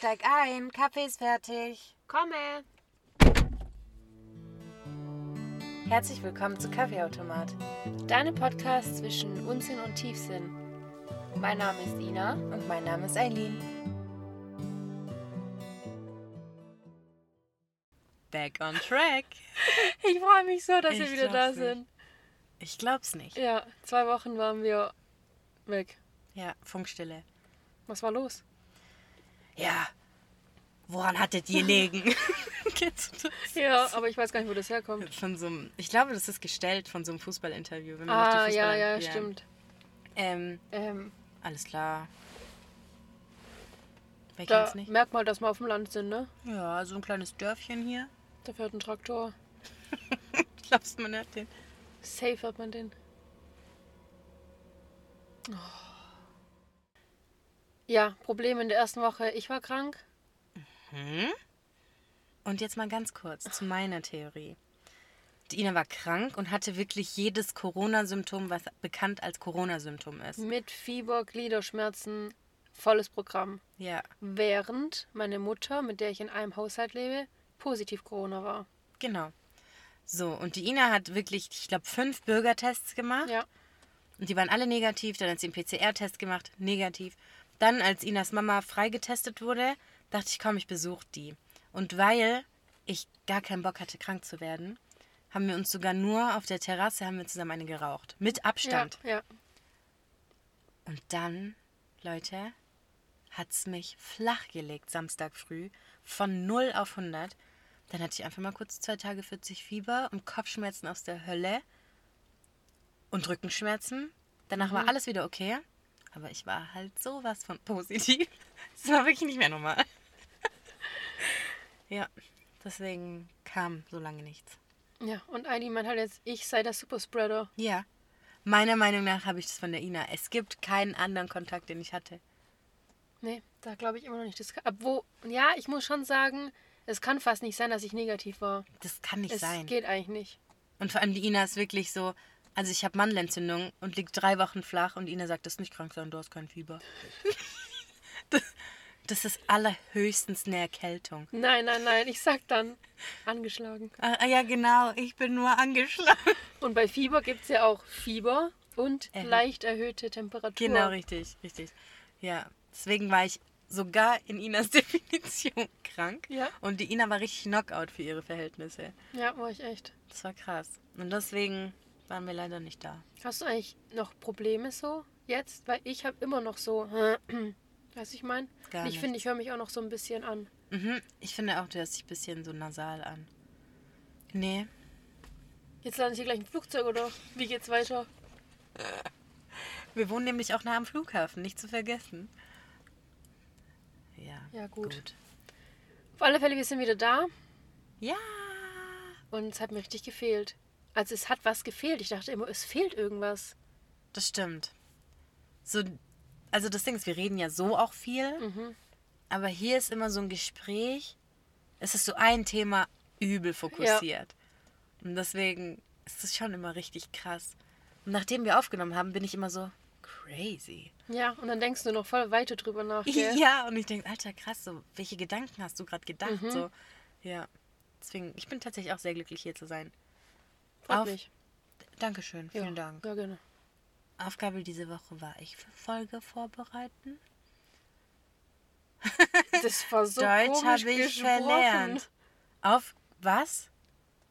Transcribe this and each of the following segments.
steig ein, Kaffee ist fertig. Komme. Herzlich willkommen zu Kaffeeautomat. Deine Podcast zwischen Unsinn und Tiefsinn. Mein Name ist Ina. Und mein Name ist Eileen. Back on track. Ich freue mich so, dass Ich wir wieder da nicht. sind. Ich glaub's nicht. Ja, zwei Wochen waren wir weg. Ja, Funkstille. Was war los? Ja. Woran hattet ihr das? Ja, aber ich weiß gar nicht, wo das herkommt. Von so einem, ich glaube, das ist gestellt von so einem Fußballinterview. Wenn man Ah, die ja, Fußballer- ja, stimmt. Ähm, Ähm, alles klar. Wer da kennt's nicht? merkt man, dass wir auf dem Land sind, ne? Ja, so ein kleines Dörfchen hier. Da fährt ein Traktor. Glaubst du, man hört den? Safe hat man den. Oh. Ja, Problem in der ersten Woche. Ich war krank. Hm? Und jetzt mal ganz kurz zu meiner Theorie. Die Ina war krank und hatte wirklich jedes Corona-Symptom, was bekannt als Corona-Symptom ist. Mit Fieber, Gliederschmerzen, volles Programm. Ja, Während meine Mutter, mit der ich in einem Haushalt lebe, positiv Corona war. genau. So, und die Ina hat wirklich, ich glaube, fünf Bürgertests gemacht. Ja. Und die waren alle negativ. Dann hat sie einen PCR-Test gemacht, negativ. Dann, als Inas Mama freigetestet wurde, dachte ich, komm, ich besuche die. Und weil ich gar keinen Bock hatte, krank zu werden, haben wir uns sogar nur auf der Terrasse haben wir zusammen eine geraucht. Mit Abstand. Ja, ja. Und dann, Leute, hat's mich flach gelegt, Samstag früh, von 0 auf 100. Dann hatte ich einfach mal kurz zwei Tage 40 Fieber und Kopfschmerzen aus der Hölle und Rückenschmerzen. Danach war alles wieder okay, aber ich war halt sowas von positiv. Es war wirklich nicht mehr normal. ja, deswegen kam so lange nichts. Ja, und Eileen meint halt jetzt, ich sei der Superspreader. Ja, meiner Meinung nach habe ich das von der Ina. Es gibt keinen anderen Kontakt, den ich hatte. Nee, da glaube ich immer noch nicht. Das kann, obwohl, ja, ich muss schon sagen, es kann fast nicht sein, dass ich negativ war. Das kann nicht es sein. geht eigentlich nicht. Und vor allem die Ina ist wirklich so, also ich habe Mandelentzündung und liegt drei Wochen flach und Ina sagt, das ist nicht krank sein, du hast kein Fieber. das, das ist allerhöchstens eine Erkältung. Nein, nein, nein, ich sag dann angeschlagen. Ah, ah, ja, genau, ich bin nur angeschlagen. Und bei Fieber gibt es ja auch Fieber und Erhö- leicht erhöhte Temperatur. Genau, richtig, richtig. Ja, deswegen war ich sogar in Inas Definition krank. Ja. Und die Ina war richtig Knockout für ihre Verhältnisse. Ja, war ich echt. Das war krass. Und deswegen waren wir leider nicht da. Hast du eigentlich noch Probleme so jetzt? Weil ich habe immer noch so, weißt du, ich meine? Gar Ich finde, ich höre mich auch noch so ein bisschen an. Mhm, ich finde auch, du hörst dich ein bisschen so nasal an. Nee, Jetzt lande ich hier gleich im Flugzeug oder wie geht's weiter? Wir wohnen nämlich auch nah am Flughafen, nicht zu vergessen. Ja. Ja, gut. Auf alle Fälle, wir sind wieder da Ja. und es hat mir richtig gefehlt. Also es hat was gefehlt. Ich dachte immer, es fehlt irgendwas. Das stimmt. So, also das Ding ist, wir reden ja so auch viel, Mhm. aber hier ist immer so ein Gespräch. Es ist so ein Thema übel fokussiert. Und deswegen ist es schon immer richtig krass. Und nachdem wir aufgenommen haben, bin ich immer so crazy. Ja, und dann denkst du noch voll weiter drüber nach. Gell? Ja, und ich denke, Alter, krass, so, welche Gedanken hast du gerade gedacht? Mhm. So, ja. Deswegen, ich bin tatsächlich auch sehr glücklich, hier zu sein. Freut Auf- mich. Dankeschön, vielen ja. Dank. Ja, gerne. Aufgabe diese Woche war ich für Folge vorbereiten. Das war so Deutsch komisch habe ich gesprochen. verlernt. Auf was?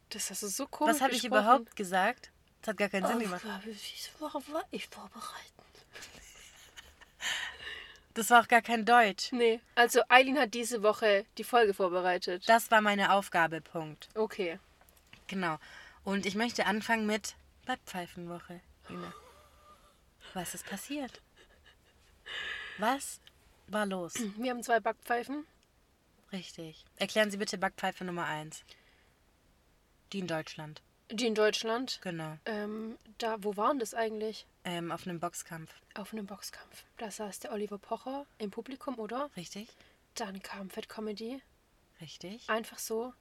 Das hast du so komisch Was habe ich überhaupt gesagt? Das hat gar keinen Sinn gemacht. Aufgabe diese Woche war ich vorbereitet. Das war auch gar kein Deutsch. Nee, also Eileen hat diese Woche die Folge vorbereitet. Das war meine Aufgabe, Punkt. Okay. Genau. Und ich möchte anfangen mit Backpfeifenwoche. Was ist passiert? Was war los? Wir haben zwei Backpfeifen. Richtig. Erklären Sie bitte Backpfeife Nummer 1. Die in Deutschland. Die in Deutschland. Genau. Ähm, da, wo waren das eigentlich? Ähm, auf einem Boxkampf. Auf einem Boxkampf. Da saß der Oliver Pocher im Publikum, oder? Richtig? Dann kam Fat Comedy. Richtig. Einfach so.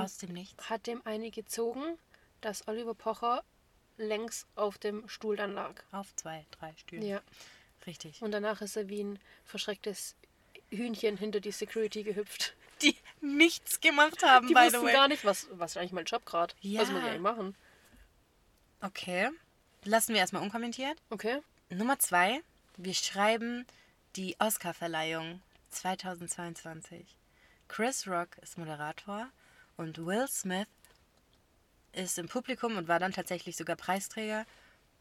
Aus dem Nichts. hat dem eine gezogen, dass Oliver Pocher längs auf dem Stuhl dann lag. Auf zwei, drei Stühlen. Ja. Richtig. Und danach ist er wie ein verschrecktes Hühnchen hinter die Security gehüpft. Die nichts gemacht haben, Die by the way. gar nicht, was, was ist eigentlich mein Job gerade. Ja. Was muss ich eigentlich machen? Okay. Lassen wir erstmal unkommentiert. Okay. Nummer zwei. Wir schreiben die Oscarverleihung 2022. Chris Rock ist Moderator und Will Smith ist im Publikum und war dann tatsächlich sogar Preisträger.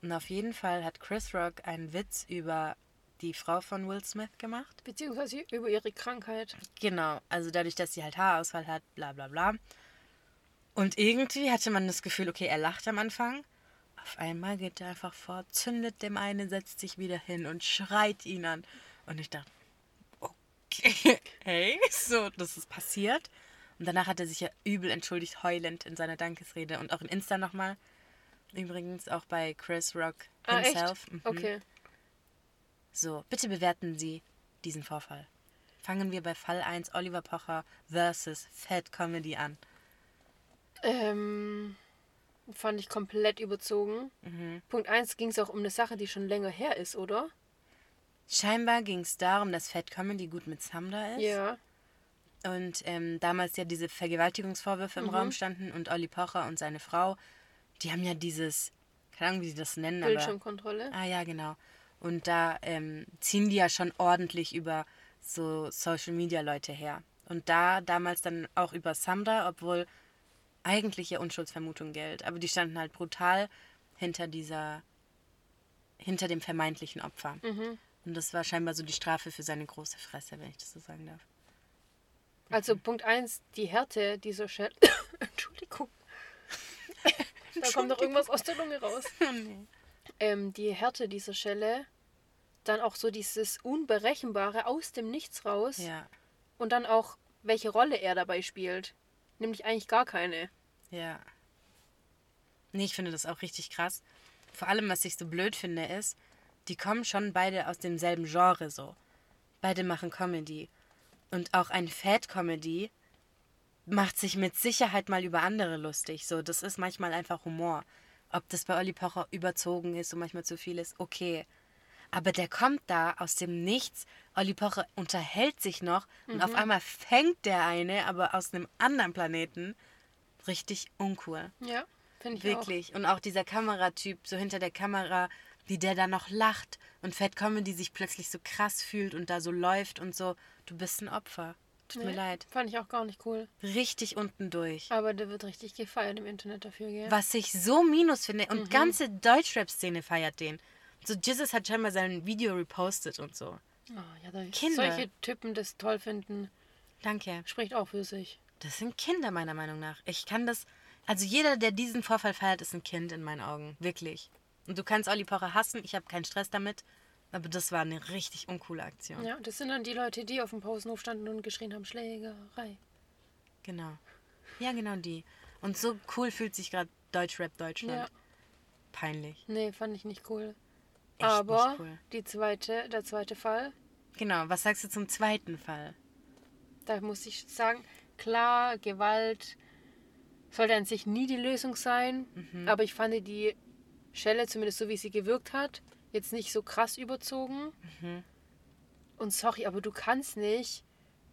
Und auf jeden Fall hat Chris Rock einen Witz über die Frau von Will Smith gemacht. Beziehungsweise über ihre Krankheit. Genau, also dadurch, dass sie halt Haarausfall hat, bla bla bla. Und irgendwie hatte man das Gefühl, okay, er lacht am Anfang. Auf einmal geht er einfach vor, zündet dem einen, setzt sich wieder hin und schreit ihn an. Und ich dachte, okay, hey, so, das ist passiert. Und danach hat er sich ja übel entschuldigt, heulend in seiner Dankesrede und auch in Insta nochmal. Übrigens auch bei Chris Rock Ah, himself. Mhm. Okay. So, bitte bewerten Sie diesen Vorfall. Fangen wir bei Fall 1 Oliver Pocher versus Fat Comedy an. Ähm, fand ich komplett überzogen. Mhm. Punkt 1 ging es auch um eine Sache, die schon länger her ist, oder? Scheinbar ging es darum, dass Fat Comedy gut mit Samda ist. Ja. Und ähm, damals ja diese Vergewaltigungsvorwürfe im Mhm. Raum standen und Olli Pocher und seine Frau, die haben ja dieses, keine Ahnung, wie sie das nennen, aber. Bildschirmkontrolle. Ah ja, genau. Und da ähm, ziehen die ja schon ordentlich über so Social Media Leute her. Und da damals dann auch über Samda, obwohl eigentlich ja Unschuldsvermutung gilt. Aber die standen halt brutal hinter dieser, hinter dem vermeintlichen Opfer. Mhm. Und das war scheinbar so die Strafe für seine große Fresse, wenn ich das so sagen darf. Also Punkt 1, die Härte dieser Shell. Entschuldigung. da kommt doch irgendwas aus der Lunge raus. Ähm, die Härte dieser Schelle, dann auch so dieses Unberechenbare aus dem Nichts raus Ja, und dann auch, welche Rolle er dabei spielt. Nämlich eigentlich gar keine. ja. Nee, ich finde das auch richtig krass. Vor allem, was ich so blöd finde, ist, die kommen schon beide aus demselben Genre so. Beide machen Comedy. Und auch ein Fat-Comedy macht sich mit Sicherheit mal über andere lustig. So, das ist manchmal einfach Humor. Ob das bei Olli Pocher überzogen ist und manchmal zu viel ist, okay. Aber der kommt da aus dem Nichts. Olli Pocher unterhält sich noch und auf einmal fängt der eine, aber aus einem anderen Planeten. Richtig uncool. Ja, finde ich Wirklich. Und auch dieser Kameratyp, so hinter der Kamera, wie der da noch lacht und Fat Comedy sich plötzlich so krass fühlt und da so läuft und so. Du bist ein Opfer. Tut auch. mir Nee, leid. Fand ich auch gar nicht cool. Richtig unten durch. Aber der wird richtig gefeiert im Internet dafür, gell? Was ich so minus finde. Und Mhm. ganze Deutschrap-Szene feiert den. So, Jesus hat scheinbar sein Video repostet und so. Oh, ja, da Kinder. solche Typen das toll finden, Danke. spricht auch für sich. Das sind Kinder, meiner Meinung nach. Ich kann das. Also jeder, der diesen Vorfall feiert, ist ein Kind in meinen Augen. Wirklich. Und du kannst Olli Pocher hassen, ich habe keinen Stress damit. Aber das war eine richtig uncoole Aktion. Ja, das sind dann die Leute, die auf dem Pausenhof standen und geschrien haben, Schlägerei. Genau. Ja, genau die. Und so cool fühlt sich gerade Deutschrap Deutschland. Ja. Peinlich. Nee, fand ich nicht cool. Echt Aber nicht cool. die zweite, der zweite Fall, Genau, was sagst du zum zweiten Fall? da muss ich sagen, klar, Gewalt sollte an sich nie die Lösung sein. Mhm. Aber ich fand die Schelle, zumindest so wie sie gewirkt hat, jetzt nicht so krass überzogen. Mhm. Und sorry, aber du kannst nicht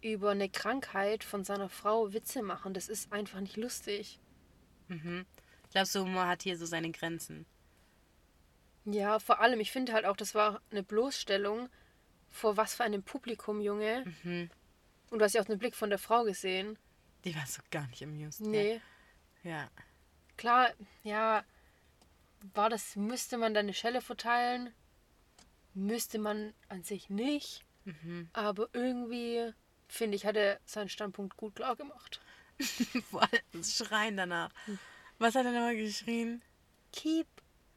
über eine Krankheit von seiner Frau Witze machen. Das ist einfach nicht lustig. Glaubst du, Humor hat hier so seine Grenzen? Ja, vor allem, ich finde halt auch, das war eine Bloßstellung vor was für einem Publikum, Junge. Mhm. Und du hast ja auch den Blick von der Frau gesehen. Die war so gar nicht amused. Nee. Ja. Klar, ja, war das, müsste man da eine Schelle verteilen? Müsste man an sich nicht. Mhm. Aber irgendwie, finde ich, hat er seinen Standpunkt gut klar gemacht. Vor allem das Schreien danach. Was hat er nochmal geschrien? Keep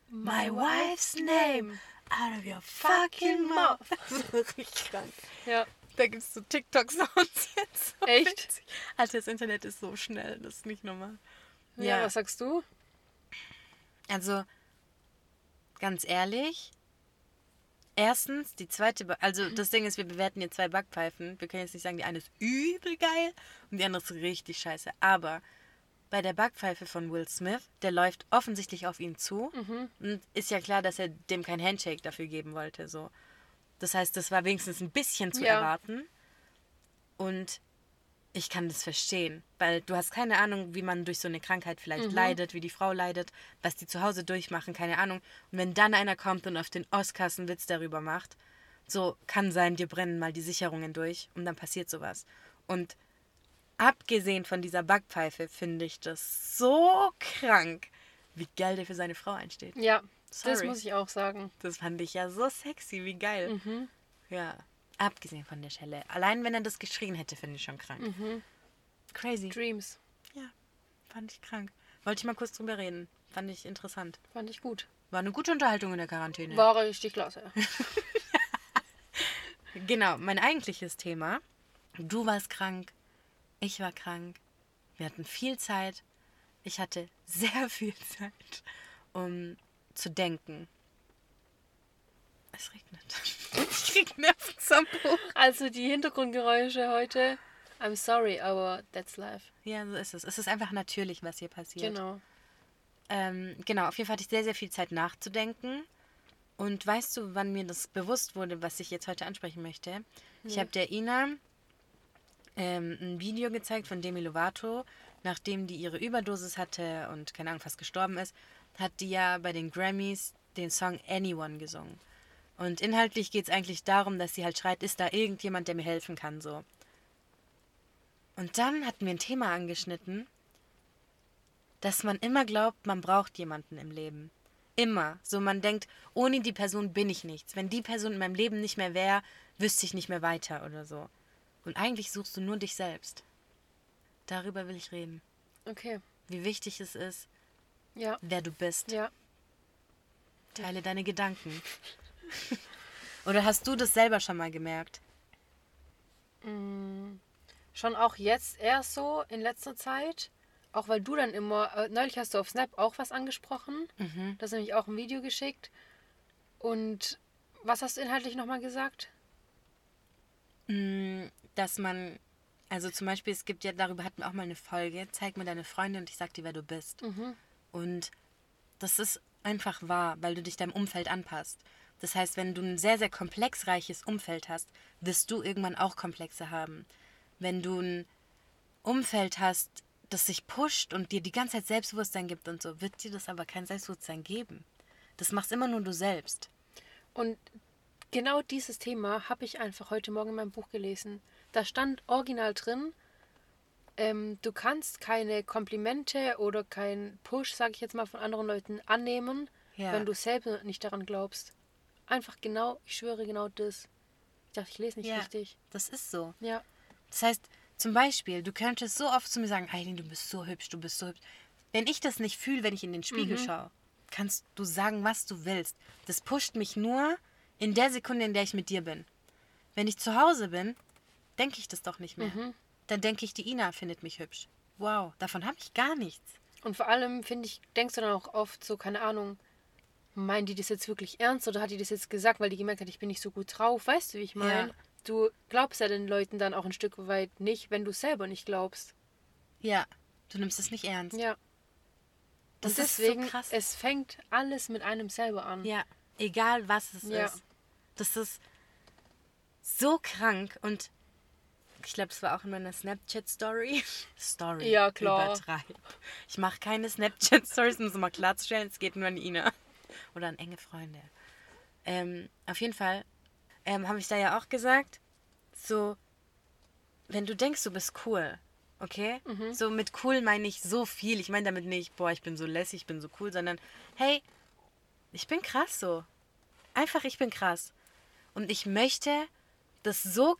My wife's name out of your fucking mouth. so richtig krank. Ja, Da gibt es so TikTok-Sounds jetzt. So Echt? witzig. Alter, das Internet ist so schnell, das ist nicht normal. ja. Ja. was sagst du? Also, ganz ehrlich, erstens, die zweite, Ba- also das Ding ist, wir bewerten hier zwei Backpfeifen. Wir können jetzt nicht sagen, die eine ist übel geil und die andere ist richtig scheiße. Aber bei der Backpfeife von Will Smith, der läuft offensichtlich auf ihn zu und ist ja klar, dass er dem kein Handshake dafür geben wollte. So. Das heißt, das war wenigstens ein bisschen zu Ja. erwarten. Und ich kann das verstehen, weil du hast keine Ahnung, wie man durch so eine Krankheit vielleicht mhm. leidet, wie die Frau leidet, was die zu Hause durchmachen, keine Ahnung. Und wenn dann einer kommt und auf den Oscars einen Witz darüber macht, so kann sein, dir brennen mal die Sicherungen durch und dann passiert sowas. Und abgesehen von dieser Backpfeife finde ich das so krank, wie geil der für seine Frau einsteht. Ja, Sorry. das muss ich auch sagen. Das fand ich ja so sexy, wie geil. Mhm. Ja, abgesehen von der Schelle. Allein wenn er das geschrien hätte, finde ich schon krank. Mhm. Crazy. Dreams. Ja, fand ich krank. Wollte ich mal kurz drüber reden. Fand ich interessant. Fand ich gut. War eine gute Unterhaltung in der Quarantäne. War richtig klasse. genau, mein eigentliches Thema. Du warst krank, ich war krank. Wir hatten viel Zeit. Ich hatte sehr viel Zeit, um zu denken. Es regnet. Ich krieg Nervenzusammenbruch. Also die Hintergrundgeräusche heute. I'm sorry, aber that's life. Ja, so ist es. Es ist einfach natürlich, was hier passiert. Genau. Ähm, genau, auf jeden Fall hatte ich sehr, sehr viel Zeit nachzudenken. Und weißt du, wann mir das bewusst wurde, was ich jetzt heute ansprechen möchte? Ja. Ich habe der Ina ähm, ein Video gezeigt von Demi Lovato, nachdem die ihre Überdosis hatte und keine Ahnung, fast gestorben ist, hat die ja bei den Grammys den Song Anyone gesungen. Und inhaltlich geht es eigentlich darum, dass sie halt schreit, ist da irgendjemand, der mir helfen kann, so. Und dann hatten wir ein Thema angeschnitten, dass man immer glaubt, man braucht jemanden im Leben. Immer. So man denkt, ohne die Person bin ich nichts. Wenn die Person in meinem Leben nicht mehr wäre, wüsste ich nicht mehr weiter oder so. Und eigentlich suchst du nur dich selbst. Darüber will ich reden. Okay. Wie wichtig es ist, ja. wer du bist. Ja. Teile deine Gedanken. Oder hast du das selber schon mal gemerkt? Mm, schon auch jetzt erst so in letzter Zeit. Auch weil du dann immer, äh, neulich hast du auf Snap auch was angesprochen. Mhm. Das nämlich auch ein Video geschickt. Und was hast du inhaltlich nochmal gesagt? Mm, dass man, also zum Beispiel, es gibt ja, darüber hatten wir auch mal eine Folge, zeig mir deine Freunde und ich sag dir, wer du bist. Mhm. Und das ist einfach wahr, weil du dich deinem Umfeld anpasst. Das heißt, wenn du ein sehr, sehr komplexreiches Umfeld hast, wirst du irgendwann auch Komplexe haben. Wenn du ein Umfeld hast, das sich pusht und dir die ganze Zeit Selbstbewusstsein gibt und so, wird dir das aber kein Selbstbewusstsein geben. Das machst immer nur du selbst. Und genau dieses Thema habe ich einfach heute Morgen in meinem Buch gelesen. Da stand original drin, ähm, du kannst keine Komplimente oder keinen Push, sage ich jetzt mal, von anderen Leuten annehmen, ja. wenn du selber nicht daran glaubst. Einfach genau, ich schwöre genau das. Ich dachte, ich lese nicht ja, richtig. Das ist so. Ja. Das heißt, zum Beispiel, du könntest so oft zu mir sagen, Eileen, du bist so hübsch, du bist so hübsch. Wenn ich das nicht fühle, wenn ich in den Spiegel mhm. schaue, kannst du sagen, was du willst. Das pusht mich nur in der Sekunde, in der ich mit dir bin. Wenn ich zu Hause bin, denke ich das doch nicht mehr. Mhm. Dann denke ich, die Ina findet mich hübsch. Wow, davon habe ich gar nichts. Und vor allem, finde ich, denkst du dann auch oft so, keine Ahnung, meint die das jetzt wirklich ernst oder hat die das jetzt gesagt, weil die gemerkt hat, ich bin nicht so gut drauf? Weißt du, wie ich meine? Ja. Du glaubst ja den Leuten dann auch ein Stück weit nicht, wenn du selber nicht glaubst. Ja, du nimmst es nicht ernst. Ja. Das Und deswegen, ist so krass. es fängt alles mit einem selber an. Ja, egal was es ja. ist. Das ist so krank und ich glaube, es war auch in meiner Snapchat-Story. Story. Ja, klar. Übertreib. Ich mache keine Snapchat-Stories, um es mal klarzustellen. Es geht nur an Ina. Oder an enge Freunde. Ähm, auf jeden Fall ähm, habe ich da ja auch gesagt, so, wenn du denkst, du bist cool, okay? Mhm. So mit cool meine ich so viel. Ich meine damit nicht, boah, ich bin so lässig, ich bin so cool, sondern hey, ich bin krass so. Einfach, ich bin krass. Und ich möchte das so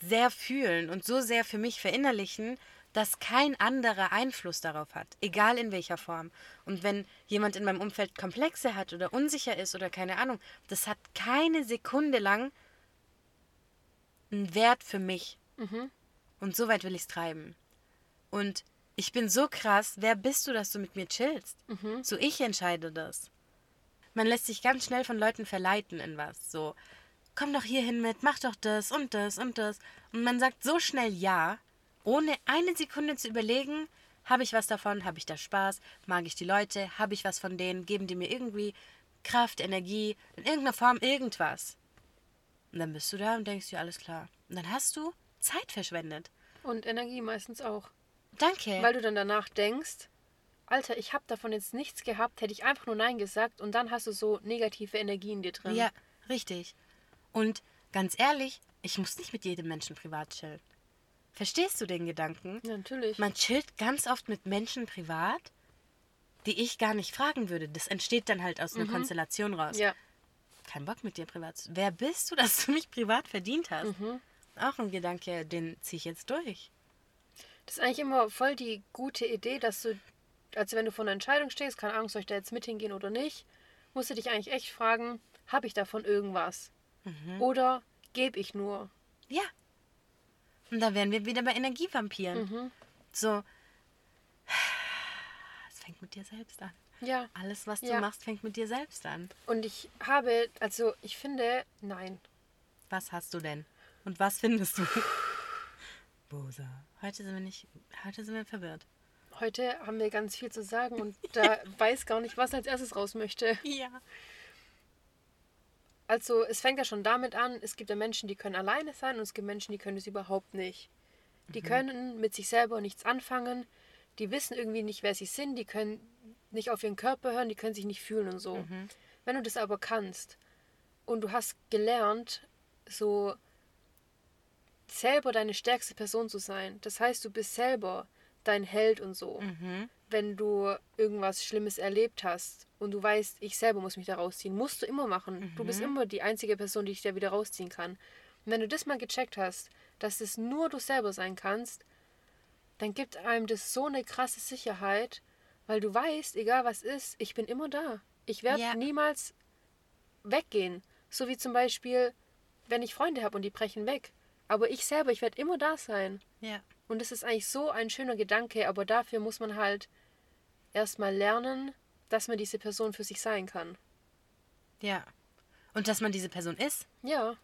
sehr fühlen und so sehr für mich verinnerlichen, dass kein anderer Einfluss darauf hat, egal in welcher Form. Und wenn jemand in meinem Umfeld Komplexe hat oder unsicher ist oder keine Ahnung, das hat keine Sekunde lang einen Wert für mich. Mhm. Und so weit will ich es treiben. Und ich bin so krass, wer bist du, dass du mit mir chillst? Mhm. So ich entscheide das. Man lässt sich ganz schnell von Leuten verleiten in was. So, komm doch hier hin mit, mach doch das und das und das. Und man sagt so schnell ja, ohne eine Sekunde zu überlegen, habe ich was davon, habe ich da Spaß, mag ich die Leute, habe ich was von denen, geben die mir irgendwie Kraft, Energie, in irgendeiner Form irgendwas. Und dann bist du da und denkst dir, alles klar. Und dann hast du Zeit verschwendet. Und Energie meistens auch. Danke. Weil du dann danach denkst, Alter, ich habe davon jetzt nichts gehabt, hätte ich einfach nur Nein gesagt und dann hast du so negative Energie in dir drin. Ja, richtig. Und ganz ehrlich, ich muss nicht mit jedem Menschen privat chillen. Verstehst du den Gedanken? Ja, natürlich. Man chillt ganz oft mit Menschen privat, die ich gar nicht fragen würde. Das entsteht dann halt aus einer Konstellation raus. ja. Kein Bock mit dir privat. zu- Wer bist du, dass du mich privat verdient hast? Auch ein Gedanke, den ziehe ich jetzt durch. Das ist eigentlich immer voll die gute Idee, dass du, also wenn du vor einer Entscheidung stehst, keine Ahnung, soll ich da jetzt mit hingehen oder nicht, musst du dich eigentlich echt fragen, habe ich davon irgendwas? Oder gebe ich nur? Ja. Und da wären wir wieder bei Energievampiren. So. Es fängt mit dir selbst an. Ja. Alles, was du Ja. machst, fängt mit dir selbst an. Und ich habe, also ich finde, nein. Was hast du denn? Und was findest du? Bosa. Heute sind wir nicht. Heute sind wir verwirrt. Heute haben wir ganz viel zu sagen und da weiß gar nicht, was als erstes raus möchte. Ja. Also es fängt ja schon damit an, es gibt ja Menschen, die können alleine sein und es gibt Menschen, die können es überhaupt nicht. Die können mit sich selber nichts anfangen, die wissen irgendwie nicht, wer sie sind, die können nicht auf ihren Körper hören, die können sich nicht fühlen und so. Wenn du das aber kannst und du hast gelernt, so selber deine stärkste Person zu sein, das heißt, du bist selber dein Held und so. Wenn du irgendwas Schlimmes erlebt hast und du weißt, ich selber muss mich da rausziehen, musst du immer machen. Du bist immer die einzige Person, die dich da wieder rausziehen kann. Und wenn du das mal gecheckt hast, dass es nur du selber sein kannst, dann gibt einem das so eine krasse Sicherheit, weil du weißt, egal was ist, ich bin immer da. Ich werde Ja. niemals weggehen. So wie zum Beispiel, wenn ich Freunde habe und die brechen weg. Aber ich selber, ich werde immer da sein. Ja. Und das ist eigentlich so ein schöner Gedanke, aber dafür muss man halt erstmal lernen, dass man diese Person für sich sein kann. Ja. Und dass man diese Person ist. Ja,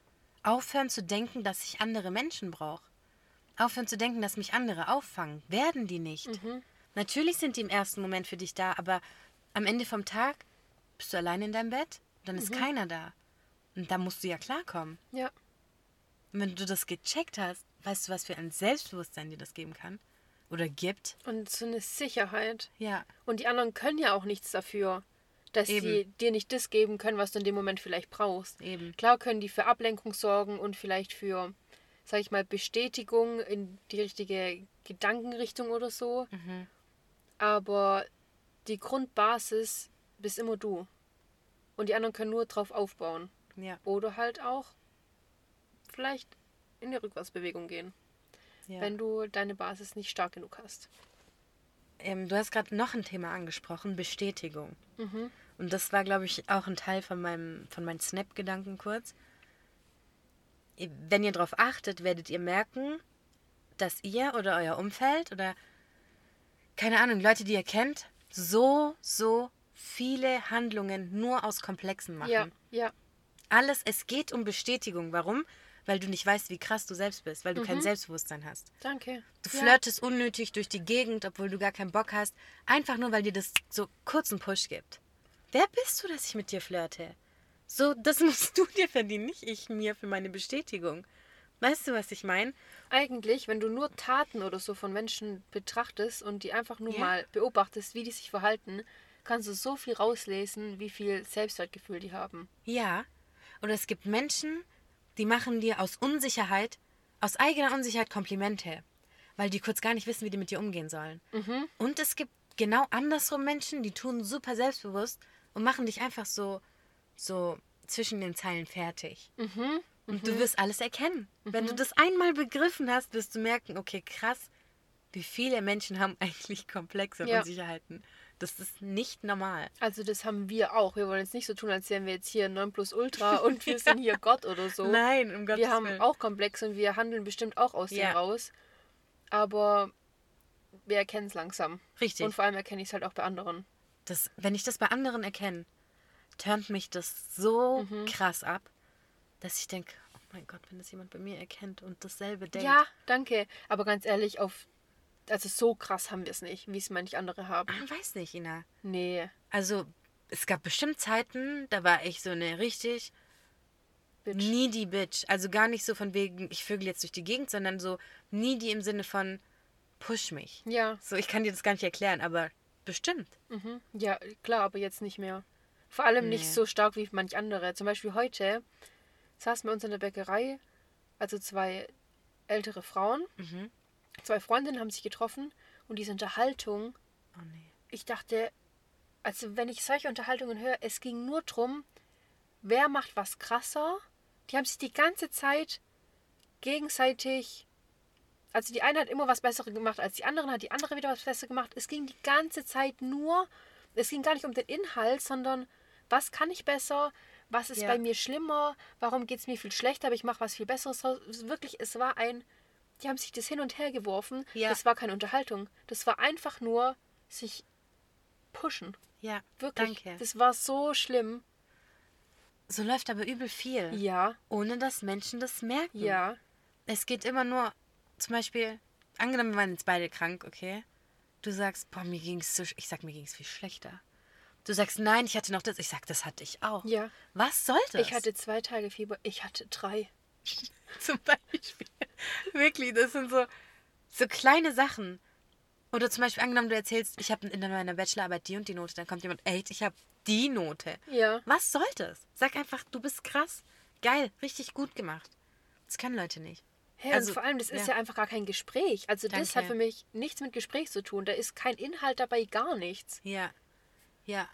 Aufhören zu denken, dass ich andere Menschen brauche. Aufhören zu denken, dass mich andere auffangen. Werden die nicht. Natürlich sind die im ersten Moment für dich da, aber am Ende vom Tag bist du allein in deinem Bett, dann ist keiner da. Und da musst du ja klarkommen. ja, Und wenn du das gecheckt hast, weißt du, was für ein Selbstbewusstsein dir das geben kann? Oder gibt? und so eine Sicherheit. Ja. Und die anderen können ja auch nichts dafür, dass Eben. sie dir nicht das geben können, was du in dem Moment vielleicht brauchst. Eben. Klar können die für Ablenkung sorgen und vielleicht für, sag ich mal, Bestätigung in die richtige Gedankenrichtung oder so. Aber die Grundbasis bist immer du. Und die anderen können nur drauf aufbauen. Ja. Oder halt auch vielleicht in die Rückwärtsbewegung gehen, ja. wenn du deine Basis nicht stark genug hast. Ähm, du hast gerade noch ein Thema angesprochen, Bestätigung. Mhm. Und das war, glaube ich, auch ein Teil von, meinem, von meinen Snap-Gedanken kurz. Wenn ihr darauf achtet, werdet ihr merken, dass ihr oder euer Umfeld oder, keine Ahnung, Leute, die ihr kennt, so, so viele Handlungen nur aus Komplexen machen. Ja, ja, Alles, es geht um Bestätigung. Warum? Weil du nicht weißt, wie krass du selbst bist, weil du kein Selbstbewusstsein hast. danke. Du ja. flirtest unnötig durch die Gegend, obwohl du gar keinen Bock hast. Einfach nur, weil dir das so kurzen Push gibt. Wer bist du, dass ich mit dir flirte? So, das musst du dir verdienen, nicht ich mir für meine Bestätigung. Weißt du, was ich meine? Eigentlich, wenn du nur Taten oder so von Menschen betrachtest und die einfach nur Ja. mal beobachtest, wie die sich verhalten, kannst du so viel rauslesen, wie viel Selbstwertgefühl die haben. Ja. Oder es gibt Menschen, die machen dir aus Unsicherheit, aus eigener Unsicherheit Komplimente, weil die kurz gar nicht wissen, wie die mit dir umgehen sollen. Und es gibt genau andersrum Menschen, die tun super selbstbewusst und machen dich einfach so, so zwischen den Zeilen fertig. Und du wirst alles erkennen. Wenn du das einmal begriffen hast, wirst du merken, okay, krass, wie viele Menschen haben eigentlich Komplexe Ja. Unsicherheiten. Das ist nicht normal. Also das haben wir auch. Wir wollen jetzt nicht so tun, als wären wir jetzt hier 9 plus Ultra und wir sind hier Gott oder so. Nein, um Gottes wir haben Willen. auch Komplexe und wir handeln bestimmt auch aus Ja. raus. Aber wir erkennen es langsam. Richtig. Und vor allem erkenne ich es halt auch bei anderen. das, wenn ich das bei anderen erkenne, turnt mich das so Mhm. krass ab, dass ich denke, oh mein Gott, wenn das jemand bei mir erkennt und dasselbe denkt. Ja, danke. Aber ganz ehrlich, auf also so krass haben wir es nicht, wie es manche andere haben. Ich weiß nicht, Ina. Nee. Also, es gab bestimmt Zeiten, da war ich so eine richtig Bitch. Needy Bitch. Also gar nicht so von wegen, ich vögel jetzt durch die Gegend, sondern so needy im Sinne von push mich. Ja. So, ich kann dir das gar nicht erklären, aber bestimmt. Mhm. Ja, klar, aber jetzt nicht mehr. Vor allem nicht Nee. so stark wie manch andere. Zum Beispiel heute saßen wir uns in der Bäckerei, also zwei ältere Frauen, Mhm. Zwei Freundinnen haben sich getroffen und diese Unterhaltung, Oh nee. ich dachte, also wenn ich solche Unterhaltungen höre, es ging nur drum, wer macht was krasser. Die haben sich die ganze Zeit gegenseitig, also die eine hat immer was Besseres gemacht als die andere, hat die andere wieder was Besseres gemacht. Es ging die ganze Zeit nur, es ging gar nicht um den Inhalt, sondern was kann ich besser, was ist Ja. bei mir schlimmer, warum geht es mir viel schlechter, aber ich mache was viel Besseres. Wirklich, es war ein, die haben sich das hin und her geworfen. Ja. Das war keine Unterhaltung. Das war einfach nur sich pushen. Ja, Wirklich. danke. Das war so schlimm. So läuft aber übel viel. Ja, Ohne dass Menschen das merken. ja. Es geht immer nur, zum Beispiel, angenommen, wir waren jetzt beide krank, okay? Du sagst, boah, mir ging's so, ich sag, mir ging's viel schlechter. Du sagst, nein, ich hatte noch das. Ich sag, das hatte ich auch. Ja. Was soll das? Ich hatte zwei Tage Fieber, ich hatte drei. zum Beispiel. Wirklich, das sind so, so kleine Sachen. Oder zum Beispiel angenommen, du erzählst, ich habe in meiner Bachelorarbeit die und die Note, dann kommt jemand, ey, ich habe die Note. Ja. Was soll das? Sag einfach, du bist krass, geil, richtig gut gemacht. Das können Leute nicht. Hey, Also, vor allem, das ist ja. ja. einfach gar kein Gespräch. Also das hat Danke. für mich nichts mit Gespräch zu tun. Da ist kein Inhalt dabei, gar nichts. Ja, ja.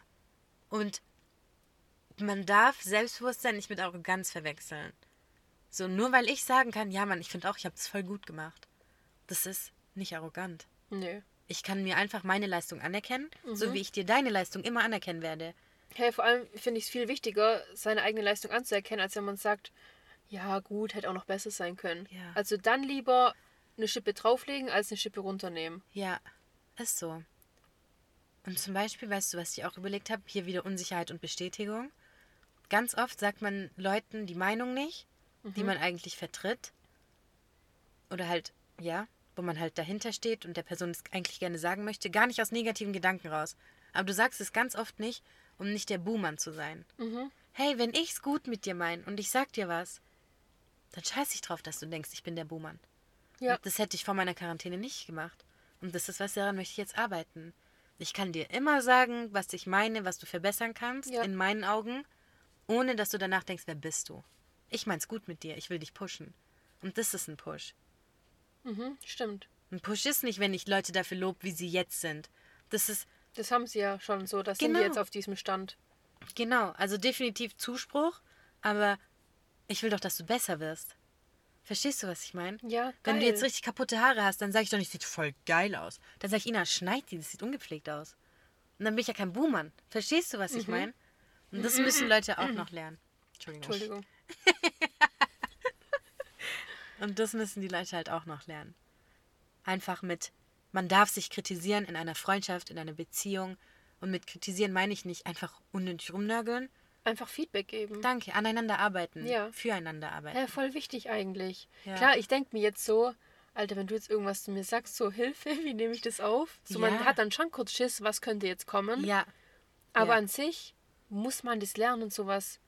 Und man darf Selbstbewusstsein nicht mit Arroganz verwechseln. So, nur weil ich sagen kann, ja, Mann, ich finde auch, ich habe es voll gut gemacht. Das ist nicht arrogant. Nö. Ich kann mir einfach meine Leistung anerkennen, Mhm. so wie ich dir deine Leistung immer anerkennen werde. Hey, vor allem finde ich es viel wichtiger, seine eigene Leistung anzuerkennen, als wenn man sagt, ja gut, hätte auch noch besser sein können. Ja. Also dann lieber eine Schippe drauflegen, als eine Schippe runternehmen. Ja, ist so. Und zum Beispiel, weißt du, was ich auch überlegt habe? Hier wieder Unsicherheit und Bestätigung. Ganz oft sagt man Leuten die Meinung nicht, die man eigentlich vertritt. Oder halt, ja, wo man halt dahinter steht und der Person es eigentlich gerne sagen möchte. Gar nicht aus negativen Gedanken raus. Aber du sagst es ganz oft nicht, um nicht der Buhmann zu sein. Mhm. Hey, wenn ich's gut mit dir mein und ich sag dir was, dann scheiß ich drauf, dass du denkst, ich bin der Buhmann. Ja. Und das hätte ich vor meiner Quarantäne nicht gemacht. Und das ist was, daran möchte ich jetzt arbeiten. Ich kann dir immer sagen, was ich meine, was du verbessern kannst, Ja. in meinen Augen, ohne dass du danach denkst, wer bist du? Ich mein's gut mit dir, ich will dich pushen. Und das ist ein Push. Mhm, stimmt. Ein Push ist nicht, wenn ich Leute dafür lob, wie sie jetzt sind. Das ist, Das haben sie ja schon so. Das sind Genau. die jetzt auf diesem Stand. genau, also definitiv Zuspruch, aber ich will doch, dass du besser wirst. Verstehst du, was ich meine? Ja, Wenn du geil. jetzt richtig kaputte Haare hast, dann sage ich doch nicht, sieht voll geil aus. Dann sage ich, Ina, schneid die, das sieht ungepflegt aus. Und dann bin ich ja kein Buhmann. Verstehst du, was Mhm. ich meine? Und das müssen Leute auch noch lernen. Entschuldigung. Entschuldigung. Und das müssen die Leute halt auch noch lernen. Einfach mit, man darf sich kritisieren in einer Freundschaft, in einer Beziehung. Und mit kritisieren meine ich nicht einfach unnötig rumnörgeln. Einfach Feedback geben. Danke, aneinander arbeiten. Ja. Füreinander arbeiten. Ja, voll wichtig eigentlich. Ja. Klar, ich denke mir jetzt so, Alter, wenn du jetzt irgendwas zu mir sagst, so Hilfe, wie nehme ich das auf? So, man Ja. hat dann schon kurz Schiss, was könnte jetzt kommen. Ja, Aber ja. an sich muss man das lernen, sowas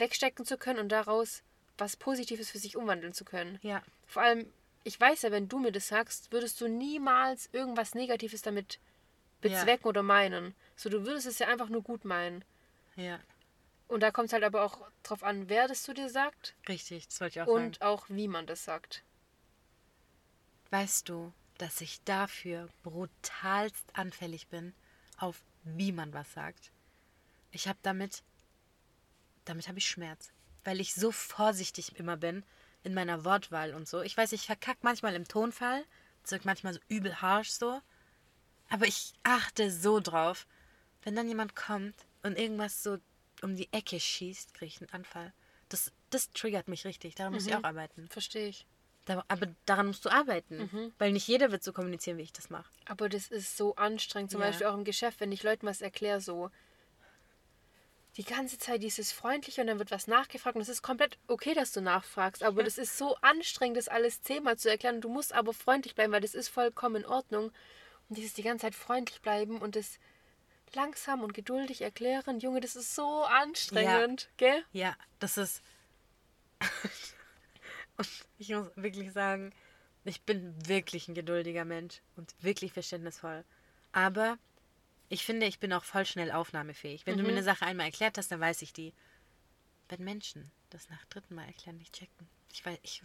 wegstecken zu können und daraus was Positives für sich umwandeln zu können. ja, Vor allem, ich weiß ja, wenn du mir das sagst, würdest du niemals irgendwas Negatives damit bezwecken oder meinen. So, du würdest es ja einfach nur gut meinen. ja. Und da kommt es halt aber auch drauf an, wer das zu dir sagt Richtig, das wollte ich auch sagen. und auch wie man das sagt. Weißt du, dass ich dafür brutalst anfällig bin, auf wie man was sagt? Ich habe damit, damit habe ich Schmerz, weil ich so vorsichtig immer bin in meiner Wortwahl und so. Ich weiß, ich verkack manchmal im Tonfall, wirkt manchmal so übel harsh so, aber ich achte so drauf, wenn dann jemand kommt und irgendwas so um die Ecke schießt, kriege ich einen Anfall. Das, das triggert mich richtig, daran muss ich auch arbeiten. Verstehe ich. Da, aber daran musst du arbeiten. Weil nicht jeder wird so kommunizieren, wie ich das mache. Aber das ist so anstrengend, zum Ja. Beispiel auch im Geschäft, wenn ich Leuten was erkläre, so die ganze Zeit dieses Freundliche und dann wird was nachgefragt und es ist komplett okay, dass du nachfragst, aber das ist so anstrengend, das alles zehnmal zu erklären. Du musst aber freundlich bleiben, weil das ist vollkommen in Ordnung. Und dieses die ganze Zeit freundlich bleiben und das langsam und geduldig erklären, Junge, das ist so anstrengend, gell? Ja, das ist. und ich muss wirklich sagen, ich bin wirklich ein geduldiger Mensch und wirklich verständnisvoll. Aber ich finde, ich bin auch voll schnell aufnahmefähig. Wenn mhm. du mir mhm. eine Sache einmal erklärt hast, dann weiß ich die. Wenn Menschen das nach dritten Mal erklären, nicht checken. Ich weiß, ich.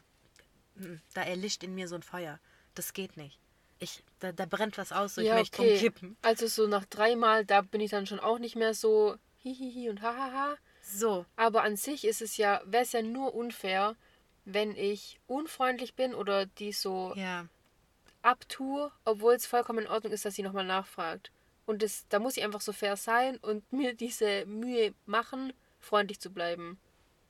Mm, da erlischt in mir so ein Feuer. Das geht nicht. Ich, da, da brennt was aus, so ja, ich möchte okay. umkippen. Also so nach dreimal, da bin ich dann schon auch nicht mehr so hihihi und hahaha. So. Aber an sich ist es ja, wäre es ja nur unfair, wenn ich unfreundlich bin oder die so ja. abtue, obwohl es vollkommen in Ordnung ist, dass sie nochmal nachfragt. Und das, da muss ich einfach so fair sein und mir diese Mühe machen, freundlich zu bleiben.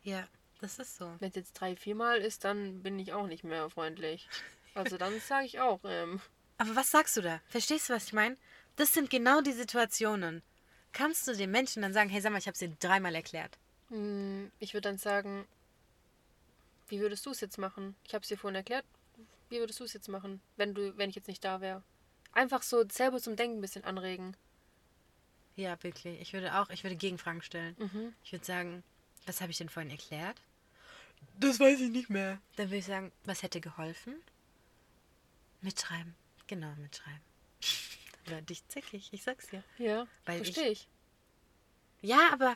Ja, das ist so. Wenn es jetzt drei, viermal ist, dann bin ich auch nicht mehr freundlich. Also dann sage ich auch. Ähm, Aber was sagst du da? Verstehst du, was ich meine? Das sind genau die Situationen. Kannst du den Menschen dann sagen, hey, sag mal, ich habe es dir dreimal erklärt? Hm, ich würde dann sagen, wie würdest du es jetzt machen? Ich habe es dir vorhin erklärt. Wie würdest du es jetzt machen, wenn du, wenn ich jetzt nicht da wäre? Einfach so selber zum Denken ein bisschen anregen. Ja, wirklich. Ich würde auch, ich würde Gegenfragen stellen. Mhm. Ich würde sagen, was habe ich denn vorhin erklärt? Das weiß ich nicht mehr. Dann würde ich sagen, was hätte geholfen? Mitschreiben. Genau, mitschreiben. Dann werde ich zickig, ich sag's dir. Ja, verstehe ich, ich. Ja, aber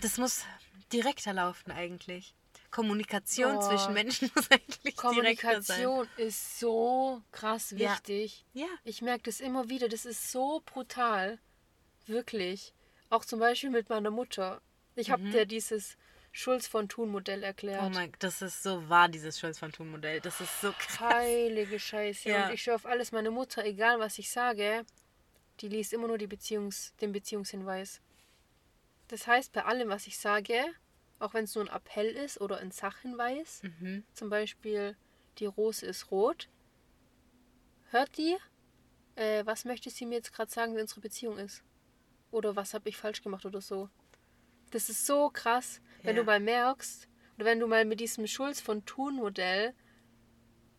das muss direkter laufen eigentlich. Kommunikation oh. zwischen Menschen muss eigentlich Kommunikation ist so krass wichtig. Ja. ja. Ich merke das immer wieder. Das ist so brutal. Wirklich. Auch zum Beispiel mit meiner Mutter. Ich habe mhm. dir dieses Schulz von Thun Modell erklärt. Oh mein, das ist so wahr, dieses Schulz von Thun Modell. Das ist so krass. Heilige Scheiße. Ja. Und ich schwöre auf alles, meine Mutter, egal was ich sage, die liest immer nur die Beziehungs-, den Beziehungshinweis. Das heißt, bei allem, was ich sage, auch wenn es nur ein Appell ist oder ein Sachhinweis, mhm. zum Beispiel die Rose ist rot, hört die, äh, was möchte sie mir jetzt gerade sagen, wie unsere Beziehung ist? Oder was habe ich falsch gemacht oder so? Das ist so krass, wenn ja. du mal merkst, oder wenn du mal mit diesem Schulz von Thun-Modell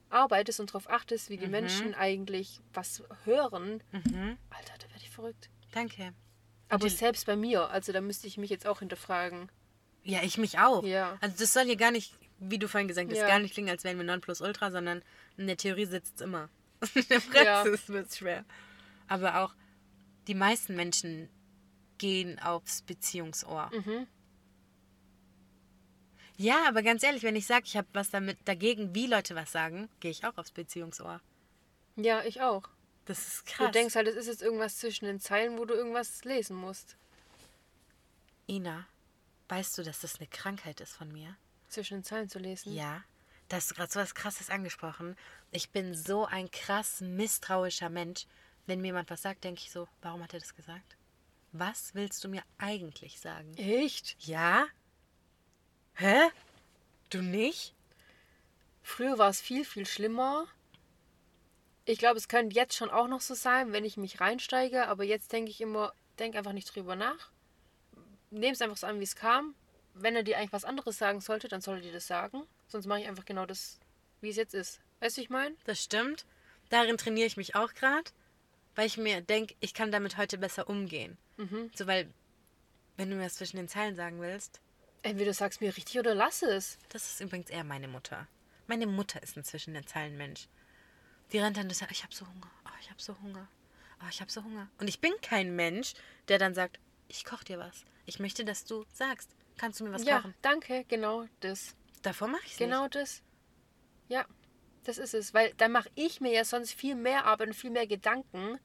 arbeitest und darauf achtest, wie die mhm. Menschen eigentlich was hören. Mhm. Alter, da werde ich verrückt. Danke. Aber selbst bei mir, also da müsste ich mich jetzt auch hinterfragen. Ja, ich mich auch. Ja. Also das soll hier gar nicht, wie du vorhin gesagt hast, ja. gar nicht klingen, als wären wir Nonplusultra, sondern in der Theorie sitzt es immer. in der Praxis ja. wird es schwer. Aber auch die meisten Menschen gehen aufs Beziehungsohr. Mhm. Ja, aber ganz ehrlich, wenn ich sage, ich habe was damit dagegen, wie Leute was sagen, gehe ich auch aufs Beziehungsohr. Ja, ich auch. Das ist krass. Du denkst halt, es ist jetzt irgendwas zwischen den Zeilen, wo du irgendwas lesen musst. Ina, weißt du, dass das eine Krankheit ist von mir? Zwischen den Zeilen zu lesen? Ja. Da hast du gerade so was Krasses angesprochen. Ich bin so ein krass misstrauischer Mensch. Wenn mir jemand was sagt, denke ich so, warum hat er das gesagt? Was willst du mir eigentlich sagen? Echt? Ja? Hä? Du nicht? Früher war es viel, viel schlimmer. Ich glaube, es könnte jetzt schon auch noch so sein, wenn ich mich reinsteige, aber jetzt denke ich immer, denk einfach nicht drüber nach. Nehme es einfach so an, wie es kam. Wenn er dir eigentlich was anderes sagen sollte, dann soll er dir das sagen. Sonst mache ich einfach genau das, wie es jetzt ist. Weißt du, ich meine? Das stimmt. Darin trainiere ich mich auch gerade, weil ich mir denke, ich kann damit heute besser umgehen. Mhm. So, weil, wenn du mir was zwischen den Zeilen sagen willst. Entweder sagst mir richtig oder lass es. Das ist übrigens eher meine Mutter. Meine Mutter ist ein zwischen den Zeilen Mensch. Die rennt dann und sagt, ich habe so Hunger, oh, ich habe so Hunger, oh, ich habe so Hunger. Und ich bin kein Mensch, der dann sagt, ich koche dir was. Ich möchte, dass du sagst, kannst du mir was ja, kochen? Ja, danke, genau das. Davor mache ich es Genau nicht. das. Ja, das ist es. Weil dann mache ich mir ja sonst viel mehr Arbeit und viel mehr Gedanken.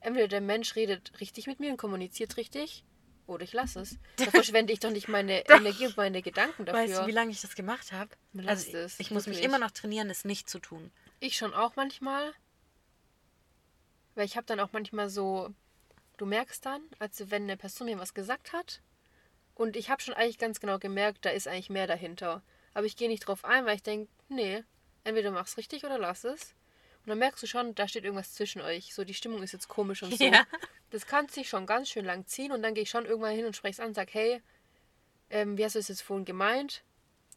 Entweder der Mensch redet richtig mit mir und kommuniziert richtig, oder ich lasse es. Da verschwende ich doch nicht meine Energie und meine Gedanken dafür. Weißt du, wie lange ich das gemacht habe? Also, ich, ich muss mich immer noch trainieren, es nicht zu tun. Ich schon auch manchmal. Weil ich habe dann auch manchmal so, du merkst dann, als wenn eine Person mir was gesagt hat. Und ich habe schon eigentlich ganz genau gemerkt, da ist eigentlich mehr dahinter. Aber ich gehe nicht drauf ein, weil ich denke, nee, entweder du machst richtig oder lass es. Und dann merkst du schon, da steht irgendwas zwischen euch. So, die Stimmung ist jetzt komisch und so. Ja. Das kann sich schon ganz schön lang ziehen und dann gehe ich schon irgendwann hin und spreche es an und sage, hey, ähm, wie hast du es jetzt vorhin gemeint?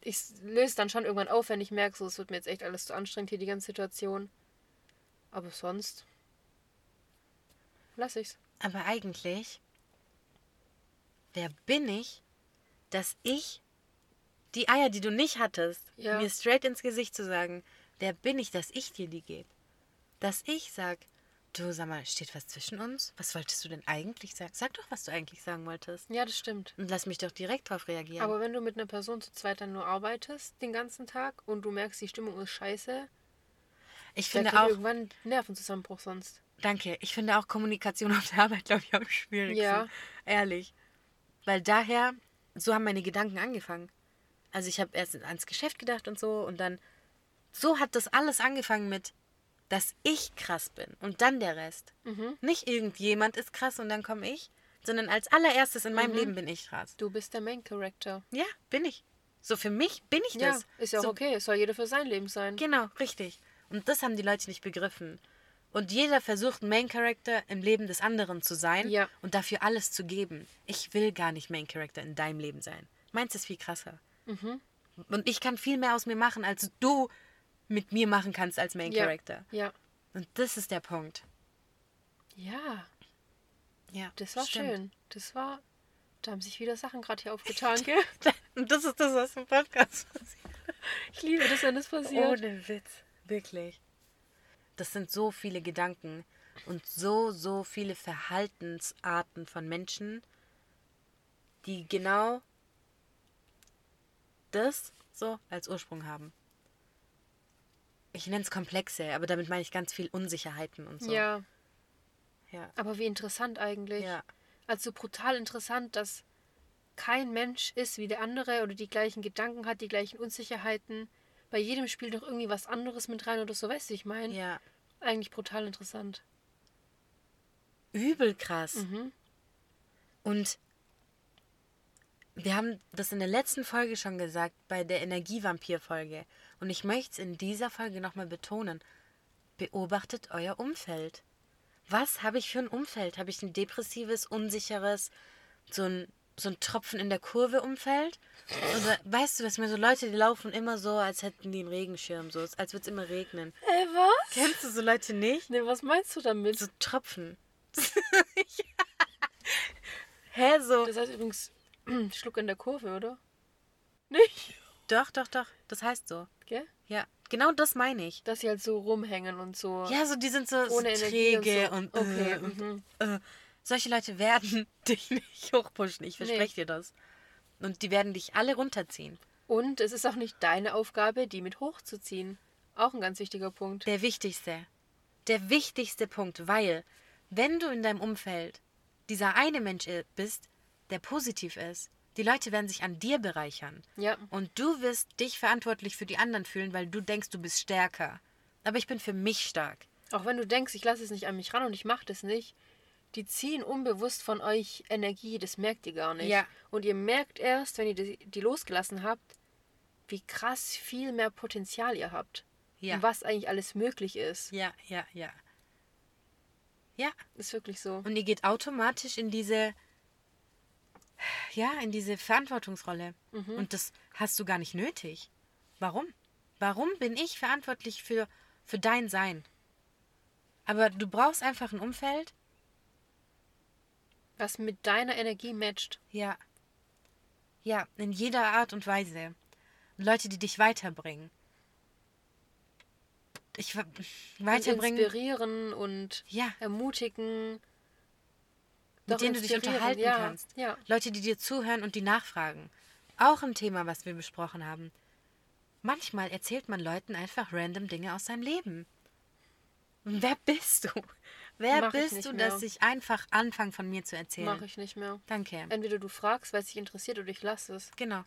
ich löse dann schon irgendwann auf, wenn ich merke, so, es wird mir jetzt echt alles zu anstrengend hier, die ganze Situation. Aber sonst lass ich's. Aber eigentlich, wer bin ich, dass ich die Eier, die du nicht hattest, Ja. mir straight ins Gesicht zu sagen, wer bin ich, dass ich dir die gebe? Dass ich sag, du sag mal, steht was zwischen uns? Was wolltest du denn eigentlich sagen? Sag doch, was du eigentlich sagen wolltest. Ja, das stimmt. Und lass mich doch direkt drauf reagieren. Aber wenn du mit einer Person zu zweit dann nur arbeitest den ganzen Tag und du merkst, die Stimmung ist scheiße, ich finde auch, irgendwann Nervenzusammenbruch sonst. Danke, ich finde auch Kommunikation auf der Arbeit, glaube ich, am schwierigsten. Ja. Ehrlich. Weil daher, so haben meine Gedanken angefangen. Also ich habe erst ans Geschäft gedacht und so und dann, so hat das alles angefangen mit, dass ich krass bin und dann der Rest. Mhm. Nicht irgendjemand ist krass und dann komme ich, sondern als allererstes in Mhm. meinem Leben bin ich krass. Du bist der Main Character. Ja, bin ich. So für mich bin ich Ja, das. ist ja auch so, okay. Es soll jeder für sein Leben sein. Genau, richtig. Und das haben die Leute nicht begriffen. Und jeder versucht, Main Character im Leben des anderen zu sein Ja. und dafür alles zu geben. Ich will gar nicht Main Character in deinem Leben sein. Meins ist viel krasser. Mhm. Und ich kann viel mehr aus mir machen, als du mit mir machen kannst als Main Ja. Character. Ja. Und das ist der Punkt. Ja, Ja, das war stimmt. schön. Das war. Da haben sich wieder Sachen gerade hier aufgetan, gell? Und das ist das, was im Podcast passiert. Ich liebe das, wenn das passiert. Ohne Witz. Wirklich. Das sind so viele Gedanken und so, so viele Verhaltensarten von Menschen, die genau das so als Ursprung haben. Ich nenne es Komplexe, aber damit meine ich ganz viel Unsicherheiten und so. Ja, Ja. aber wie interessant eigentlich. Ja. Also brutal interessant, dass kein Mensch ist wie der andere oder die gleichen Gedanken hat, die gleichen Unsicherheiten. Bei jedem spielt doch irgendwie was anderes mit rein oder so, weißt du, ich meine? ja. Eigentlich brutal interessant. Übel krass. Mhm. Und wir haben das in der letzten Folge schon gesagt, bei der Energievampir-Folge. Und ich möchte es in dieser Folge nochmal betonen. Beobachtet euer Umfeld. Was habe ich für ein Umfeld? Habe ich ein depressives, unsicheres, so ein, so ein Tropfen in der Kurve Umfeld? Oder weißt du, was mir so Leute, die laufen immer so, als hätten die einen Regenschirm, so als würde es immer regnen. Ey, was? Kennst du so Leute nicht? Nee, was meinst du damit? So Tropfen. Hä, so. Das heißt übrigens Schluck in der Kurve, oder? Nicht? Doch, doch, doch. Das heißt so. Gell? Ja, genau das meine ich. Dass sie halt so rumhängen und so. Ja, so die sind so, so Ohne Energie und träge so. und, Okay, äh, und mhm. äh. Solche Leute werden dich nicht hochpushen. Ich verspreche Nee. dir das. Und die werden dich alle runterziehen. Und es ist auch nicht deine Aufgabe, die mit hochzuziehen. Auch ein ganz wichtiger Punkt. Der wichtigste. Der wichtigste Punkt, weil wenn du in deinem Umfeld dieser eine Mensch bist, der positiv ist, die Leute werden sich an dir bereichern. Ja. Und du wirst dich verantwortlich für die anderen fühlen, weil du denkst, du bist stärker. Aber ich bin für mich stark. Auch wenn du denkst, ich lasse es nicht an mich ran und ich mache das nicht, die ziehen unbewusst von euch Energie, das merkt ihr gar nicht. Ja. Und ihr merkt erst, wenn ihr die, die losgelassen habt, wie krass viel mehr Potenzial ihr habt. Ja. Und was eigentlich alles möglich ist. Ja, ja, ja. Ja, Ist wirklich so. und ihr geht automatisch in diese, ja, in diese Verantwortungsrolle. Und das hast du gar nicht nötig. Warum? Warum bin ich verantwortlich für, für dein Sein? Aber du brauchst einfach ein Umfeld. Was mit deiner Energie matcht. Ja. Ja, in jeder Art und Weise. Leute, die dich weiterbringen. Ich wa- Und weiterbringen. inspirieren und Ja. ermutigen. mit denen du dich unterhalten ja, kannst. Ja. Leute, die dir zuhören und die nachfragen. Auch ein Thema, was wir besprochen haben. Manchmal erzählt man Leuten einfach random Dinge aus seinem Leben. Wer bist du? Wer Mach bist du, mehr. dass ich einfach anfange von mir zu erzählen? Mache ich nicht mehr. Danke. Entweder du fragst, weil es dich interessiert, oder ich lasse es. Genau.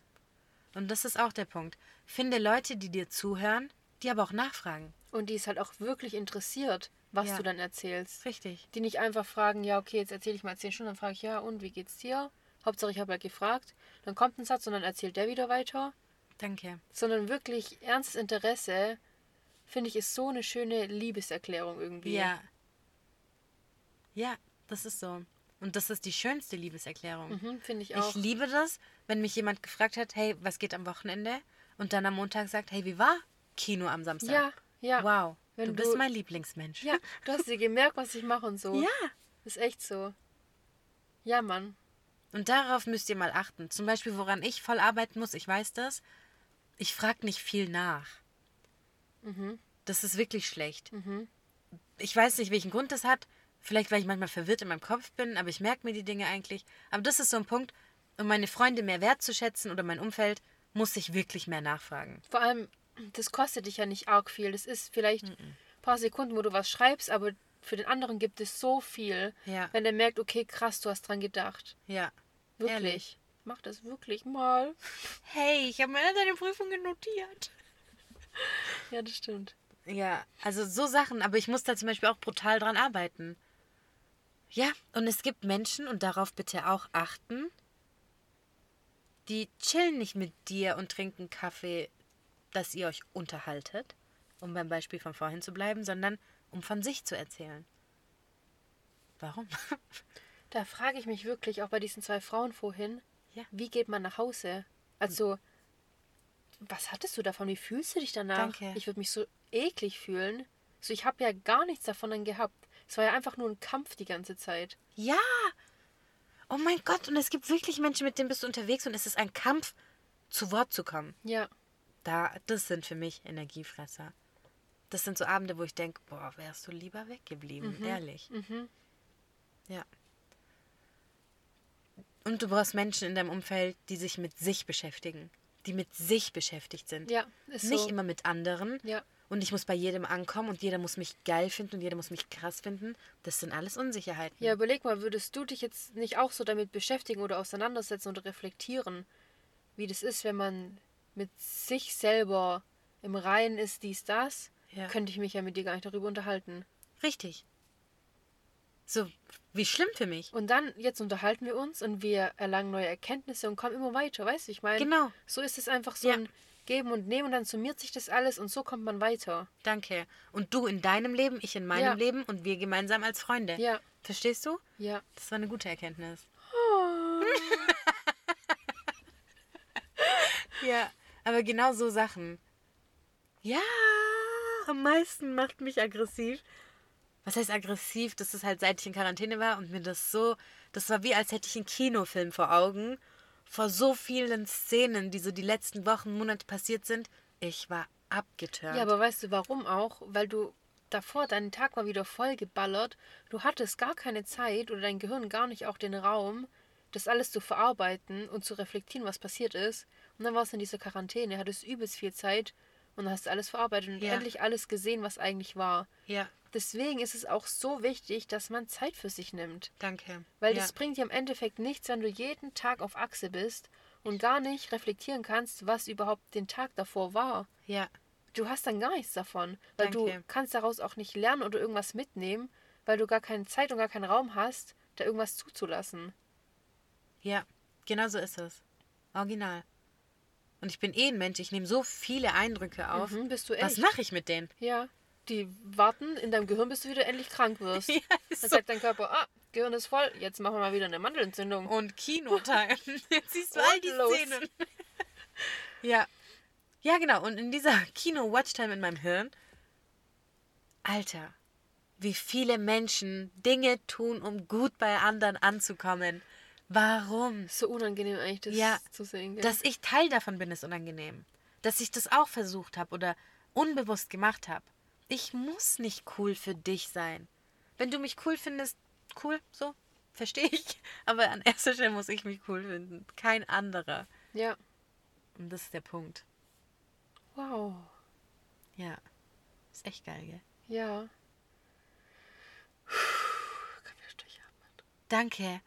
Und das ist auch der Punkt. Finde Leute, die dir zuhören, die aber auch nachfragen. Und die ist halt auch wirklich interessiert, was Ja. du dann erzählst. Richtig. Die nicht einfach fragen, ja, okay, jetzt erzähle ich mal zehn Stunden, dann frage ich, ja, und wie geht's dir? Hauptsache, ich habe halt gefragt. Dann kommt ein Satz und dann erzählt der wieder weiter. Danke. Sondern wirklich ernstes Interesse, finde ich, ist so eine schöne Liebeserklärung irgendwie. Ja. Ja, das ist so. Und das ist die schönste Liebeserklärung. Mhm, finde ich auch. Ich liebe das, wenn mich jemand gefragt hat, hey, was geht am Wochenende? Und dann am Montag sagt, hey, wie war Kino am Samstag? ja, ja. Wow, Wenn du bist du- mein Lieblingsmensch. Ja, du hast dir gemerkt, was ich mache und so. Ja. Ist echt so. Ja, Mann. Und darauf müsst ihr mal achten. Zum Beispiel, woran ich voll arbeiten muss, ich weiß das. Ich frage nicht viel nach. Mhm. Das ist wirklich schlecht. Ich weiß nicht, welchen Grund das hat. Vielleicht, weil ich manchmal verwirrt in meinem Kopf bin, aber ich merke mir die Dinge eigentlich. Aber das ist so ein Punkt, um meine Freunde mehr wertzuschätzen oder mein Umfeld, muss ich wirklich mehr nachfragen. Vor allem, das kostet dich ja nicht arg viel. Das ist vielleicht ein paar Sekunden, wo du was schreibst, aber für den anderen gibt es so viel. Ja. Wenn der merkt, okay, krass, du hast dran gedacht. Ja. Wirklich. Ehrlich. Mach das wirklich mal. Hey, ich habe mir deine Prüfungen notiert. Ja, das stimmt. Ja, also so Sachen, aber ich muss da zum Beispiel auch brutal dran arbeiten. Ja, und es gibt Menschen, und darauf bitte auch achten, die chillen nicht mit dir und trinken Kaffee, dass ihr euch unterhaltet, um beim Beispiel von vorhin zu bleiben, sondern um von sich zu erzählen. Warum? Da frage ich mich wirklich, auch bei diesen zwei Frauen vorhin, Ja. wie geht man nach Hause? Also, was hattest du davon? Wie fühlst du dich danach? Danke. Ich würde mich so eklig fühlen. So, ich habe ja gar nichts davon dann gehabt. Es war ja einfach nur ein Kampf die ganze Zeit. Ja! Oh mein Gott, und es gibt wirklich Menschen, mit denen bist du unterwegs und es ist ein Kampf, zu Wort zu kommen. Ja. Da, das sind für mich Energiefresser. Das sind so Abende, wo ich denke, boah, wärst du lieber weggeblieben, ehrlich. Mhm. Ja. Und du brauchst Menschen in deinem Umfeld, die sich mit sich beschäftigen, die mit sich beschäftigt sind. Ja, ist Nicht so. immer mit anderen. Ja. Und ich muss bei jedem ankommen und jeder muss mich geil finden und jeder muss mich krass finden. Das sind alles Unsicherheiten. Ja, überleg mal, würdest du dich jetzt nicht auch so damit beschäftigen oder auseinandersetzen oder reflektieren, wie das ist, wenn man mit sich selber im Reinen ist, dies, das, Ja. könnte ich mich ja mit dir gar nicht darüber unterhalten. Richtig. So, wie schlimm für mich. Und dann, jetzt unterhalten wir uns und wir erlangen neue Erkenntnisse und kommen immer weiter, weißt du? Ich meine, Genau. so ist es einfach so Ja. ein Geben und Nehmen und dann summiert sich das alles und so kommt man weiter. Danke. Und du in deinem Leben, ich in meinem Ja. Leben und wir gemeinsam als Freunde. Ja, Verstehst du? ja. Das war eine gute Erkenntnis. Ja, aber genau so Sachen. Ja, am meisten macht mich aggressiv. Was heißt aggressiv? Das ist halt, seit ich in Quarantäne war und mir das so, das war wie, als hätte ich einen Kinofilm vor Augen, vor so vielen Szenen, die so die letzten Wochen, Monate passiert sind. Ich war abgetürnt. Ja, aber weißt du warum auch? Weil du davor, dein Tag war wieder voll geballert, du hattest gar keine Zeit oder dein Gehirn gar nicht auch den Raum, das alles zu verarbeiten und zu reflektieren, was passiert ist. Und dann warst du in dieser Quarantäne, hattest übelst viel Zeit und hast alles verarbeitet und Ja. endlich alles gesehen, was eigentlich war. ja, Deswegen ist es auch so wichtig, dass man Zeit für sich nimmt. danke. Weil ja. das bringt dir im Endeffekt nichts, wenn du jeden Tag auf Achse bist und gar nicht reflektieren kannst, was überhaupt den Tag davor war. Ja, Du hast dann gar nichts davon, weil du Danke. kannst daraus auch nicht lernen oder irgendwas mitnehmen, weil du gar keine Zeit und gar keinen Raum hast, da irgendwas zuzulassen. ja, genau so ist es. Original. Und ich bin eh ein Mensch, ich nehme so viele Eindrücke auf. Mhm, bist du Was echt? mache ich mit denen? Ja. Die warten in deinem Gehirn, bis du wieder endlich krank wirst. Ja, Dann so. sagt dein Körper, ah, Gehirn ist voll, jetzt machen wir mal wieder eine Mandelentzündung. Und Kinotime. Jetzt siehst du Und all die los. Szenen. ja. Ja, genau. Und in dieser Kino-Watchtime in meinem Hirn, Alter, wie viele Menschen Dinge tun, um gut bei anderen anzukommen. Warum? So unangenehm eigentlich, das Ja, zu sehen. Gell? Dass ich Teil davon bin, ist unangenehm. Dass ich das auch versucht habe oder unbewusst gemacht habe. Ich muss nicht cool für dich sein. Wenn du mich cool findest, cool, so, verstehe ich. Aber an erster Stelle muss ich mich cool finden. Kein anderer. ja. Und das ist der Punkt. Wow. Ja. Ist echt geil, gell? Ja. Danke.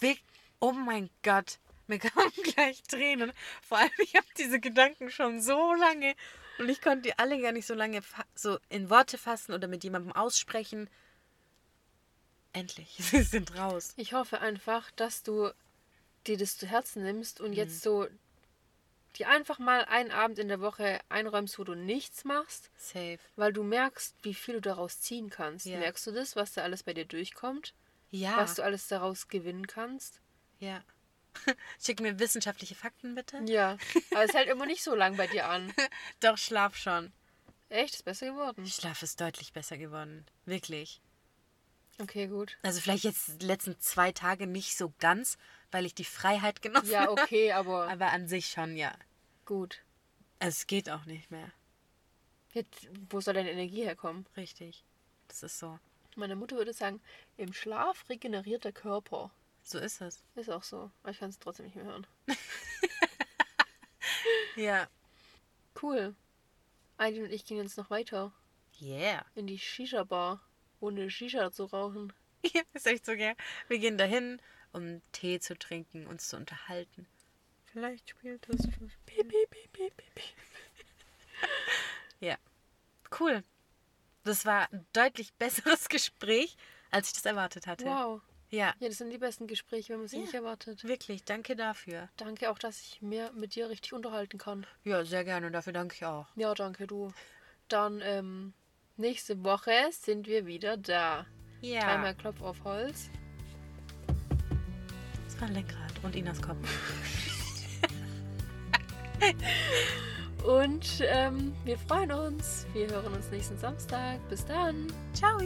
Wirk oh mein Gott. Mir kommen gleich Tränen. Vor allem, ich habe diese Gedanken schon so lange und ich konnte die alle gar nicht so lange so in Worte fassen oder mit jemandem aussprechen. Endlich, sie sind raus. Ich hoffe einfach, dass du dir das zu Herzen nimmst und jetzt Mhm. so dir einfach mal einen Abend in der Woche einräumst, wo du nichts machst, Safe. weil du merkst, wie viel du daraus ziehen kannst. Ja. Merkst du das, was da alles bei dir durchkommt? Ja. Was du alles daraus gewinnen kannst? Ja. Schick mir wissenschaftliche Fakten bitte. Ja. Aber es hält immer nicht so lang bei dir an. Doch, schlaf schon. Echt? Ist besser geworden. Schlaf ist deutlich besser geworden. Wirklich. Okay, gut. Also vielleicht jetzt die letzten zwei Tage nicht so ganz, weil ich die Freiheit genossen Ja, habe. okay, aber Aber an sich schon, ja. gut. Es geht auch nicht mehr. Jetzt, wo soll deine Energie herkommen? Richtig. Das ist so. Meine Mutter würde sagen, im Schlaf regeneriert der Körper. So ist es. Ist auch so. Aber ich kann es trotzdem nicht mehr hören. Ja. Cool. Aidin und ich gehen jetzt noch weiter Yeah. in die Shisha-Bar, ohne Shisha zu rauchen. Ja, ist echt so gern. Wir gehen dahin, um Tee zu trinken, uns zu unterhalten. Vielleicht spielt das piep, piep, piep, piep, piep. Ja. Cool. Das war ein deutlich besseres Gespräch, als ich das erwartet hatte. Wow. Ja, Ja, das sind die besten Gespräche, wenn man sie Ja. nicht erwartet. wirklich. Danke dafür. Danke auch, dass ich mehr mit dir richtig unterhalten kann. Ja, sehr gerne. Dafür danke ich auch. Ja, danke du. Dann ähm, nächste Woche sind wir wieder da. Ja. Einmal Klopf auf Holz. Das war ein Lenkrad und Inas Kopf. Und ähm, wir freuen uns. Wir hören uns nächsten Samstag. Bis dann. Ciao.